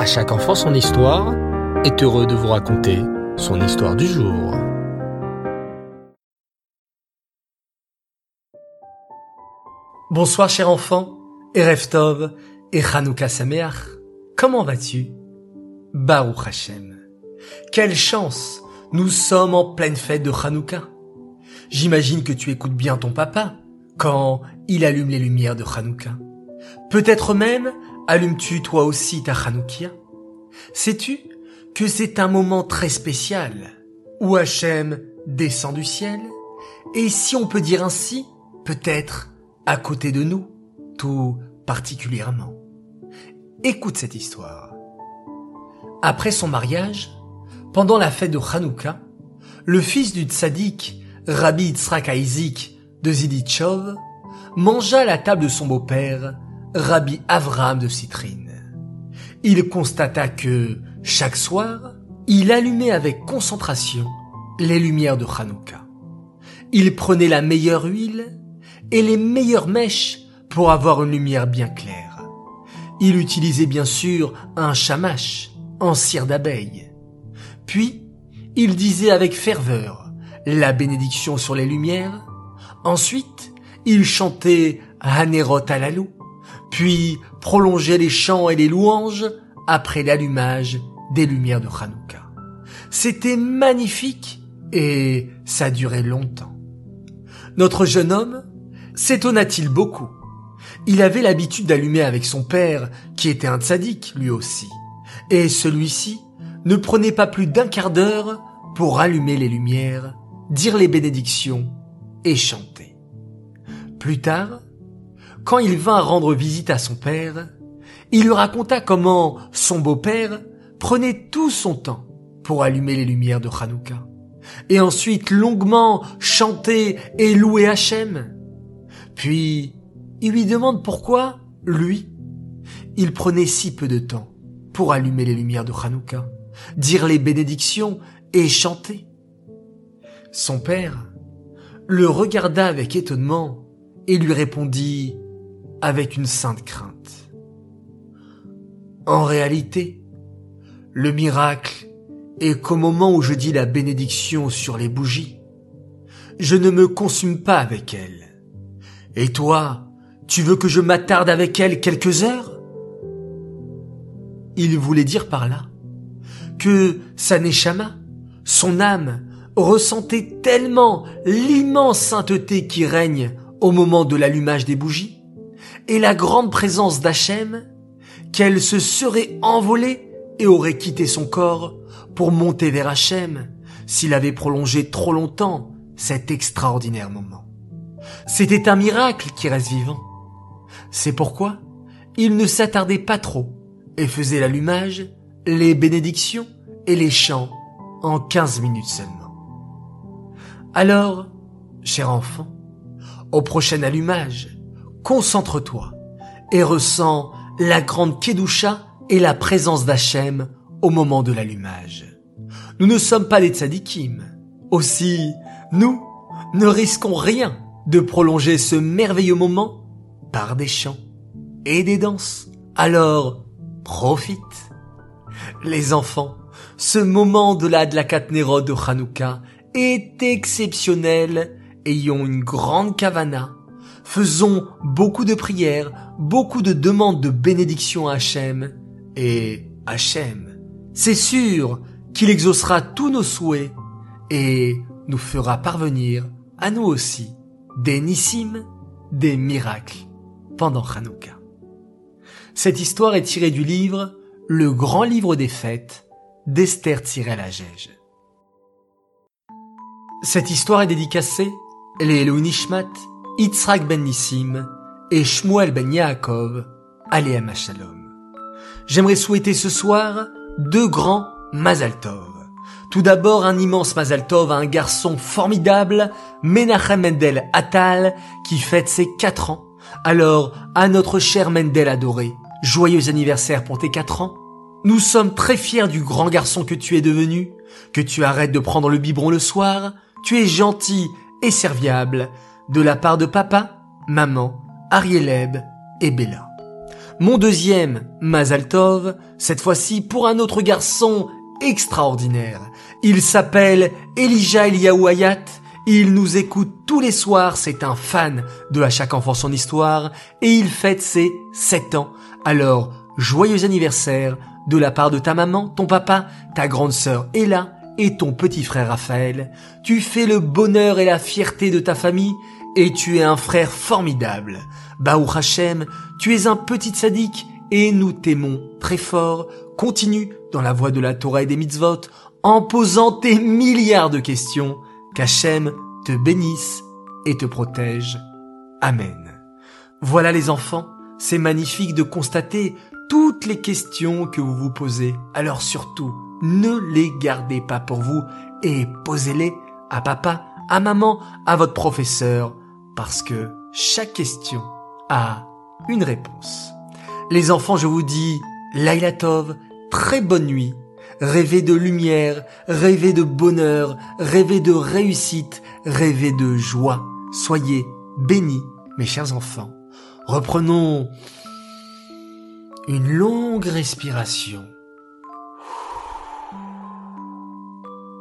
À chaque enfant son histoire est heureux de vous raconter son histoire du jour. Bonsoir cher enfant, Erev Tov et Hanouka Sameach. Comment vas-tu? Baruch Hashem. Quelle chance Nous sommes en pleine fête de Hanouka. J'imagine que tu écoutes bien ton papa quand il allume les lumières de Hanouka. Peut-être même allumes-tu toi aussi ta Hanoukia? Sais-tu que c'est un moment très spécial où Hachem descend du ciel? Et si on peut dire ainsi, peut-être à côté de nous, tout particulièrement. Écoute cette histoire. Après son mariage, pendant la fête de Hanouka, le fils du tzaddik, Rabbi Yitzhak Isaac de Ziditchov, mangea à la table de son beau-père, Rabbi Avram de Citrine. Il constata que, chaque soir, il allumait avec concentration les lumières de Hanouka. Il prenait la meilleure huile et les meilleures mèches pour avoir une lumière bien claire. Il utilisait bien sûr un chamash en cire d'abeille. Puis, il disait avec ferveur la bénédiction sur les lumières. Ensuite, il chantait Hanerot Alalou, puis prolongeait les chants et les louanges après l'allumage des lumières de Hanouka. C'était magnifique et ça durait longtemps. Notre jeune homme s'étonna-t-il beaucoup? Il avait l'habitude d'allumer avec son père, qui était un tzaddik lui aussi, et celui-ci ne prenait pas plus d'un quart d'heure pour allumer les lumières, dire les bénédictions et chanter. Plus tard, quand il vint rendre visite à son père, il lui raconta comment son beau-père prenait tout son temps pour allumer les lumières de Hanouka, et ensuite longuement chanter et louer Hachem. Puis, il lui demande pourquoi, lui, il prenait si peu de temps pour allumer les lumières de Hanouka, dire les bénédictions et chanter. Son père le regarda avec étonnement et lui répondit avec une sainte crainte. En réalité, le miracle est qu'au moment où je dis la bénédiction sur les bougies, je ne me consume pas avec elles. Et toi, tu veux que je m'attarde avec elles quelques heures? Il voulait dire par là que sa neshama, son âme, ressentait tellement l'immense sainteté qui règne au moment de l'allumage des bougies, et la grande présence d'Hachem, qu'elle se serait envolée et aurait quitté son corps pour monter vers Hachem s'il avait prolongé trop longtemps cet extraordinaire moment. C'était un miracle qui reste vivant. C'est pourquoi il ne s'attardait pas trop et faisait l'allumage, les bénédictions et les chants en quinze minutes seulement. Alors, cher enfant, au prochain allumage, concentre-toi et ressens la grande Kedusha et la présence d'Hachem au moment de l'allumage. Nous ne sommes pas des tzadikim. Aussi, nous ne risquons rien de prolonger ce merveilleux moment par des chants et des danses. Alors, profite. Les enfants, ce moment de la Dlakatnerod de Hanouka est exceptionnel. Ayons une grande kavana. Faisons beaucoup de prières, beaucoup de demandes de bénédiction à Hachem. Et Hachem, c'est sûr qu'il exaucera tous nos souhaits et nous fera parvenir à nous aussi des nissim, des miracles pendant Hanouka. Cette histoire est tirée du livre Le grand livre des fêtes d'Esther Tirel-Agege. Cette histoire est dédicacée les Nishmat, Yitzhak ben Nissim et Shmuel ben Yaakov, Aleem Shalom. J'aimerais souhaiter ce soir deux grands Mazal Tov. Tout d'abord un immense Mazal Tov à un garçon formidable, Menachem Mendel Atal, qui fête ses quatre ans. Alors, à notre cher Mendel adoré, joyeux anniversaire pour tes quatre ans. Nous sommes très fiers du grand garçon que tu es devenu, que tu arrêtes de prendre le biberon le soir, tu es gentil et serviable de la part de papa, maman, Arieleb et Bella. Mon deuxième, Mazaltov, cette fois-ci pour un autre garçon extraordinaire. Il s'appelle Elijah Eliaou Hayat. Il nous écoute tous les soirs, c'est un fan de À chaque enfant son histoire et il fête ses 7 ans. Alors, joyeux anniversaire de la part de ta maman, ton papa, ta grande sœur Ella et ton petit frère Raphaël. Tu fais le bonheur et la fierté de ta famille et tu es un frère formidable. Baou Hachem, tu es un petit sadique et nous t'aimons très fort. Continue dans la voie de la Torah et des mitzvot en posant tes milliards de questions. Qu'Hachem te bénisse et te protège. Amen. Voilà les enfants, c'est magnifique de constater toutes les questions que vous vous posez. Alors surtout, ne les gardez pas pour vous et posez-les à papa, à maman, à votre professeur, parce que chaque question a une réponse. Les enfants, je vous dis, Laila Tov, très bonne nuit. Rêvez de lumière, rêvez de bonheur, rêvez de réussite, rêvez de joie. Soyez bénis, mes chers enfants. Reprenons une longue respiration.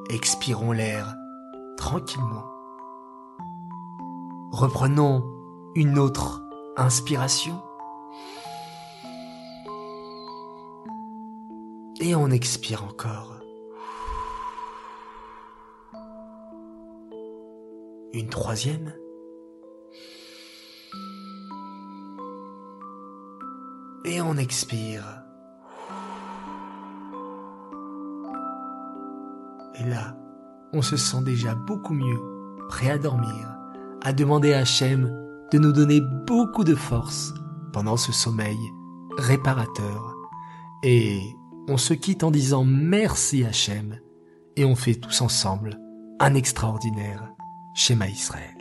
Expirons l'air tranquillement. Reprenons une autre inspiration. Et on expire encore. Une troisième. Et on expire. Et là, on se sent déjà beaucoup mieux, prêt à dormir, à demander à Hachem de nous donner beaucoup de force pendant ce sommeil réparateur. Et on se quitte en disant merci Hachem et on fait tous ensemble un extraordinaire schéma Israël.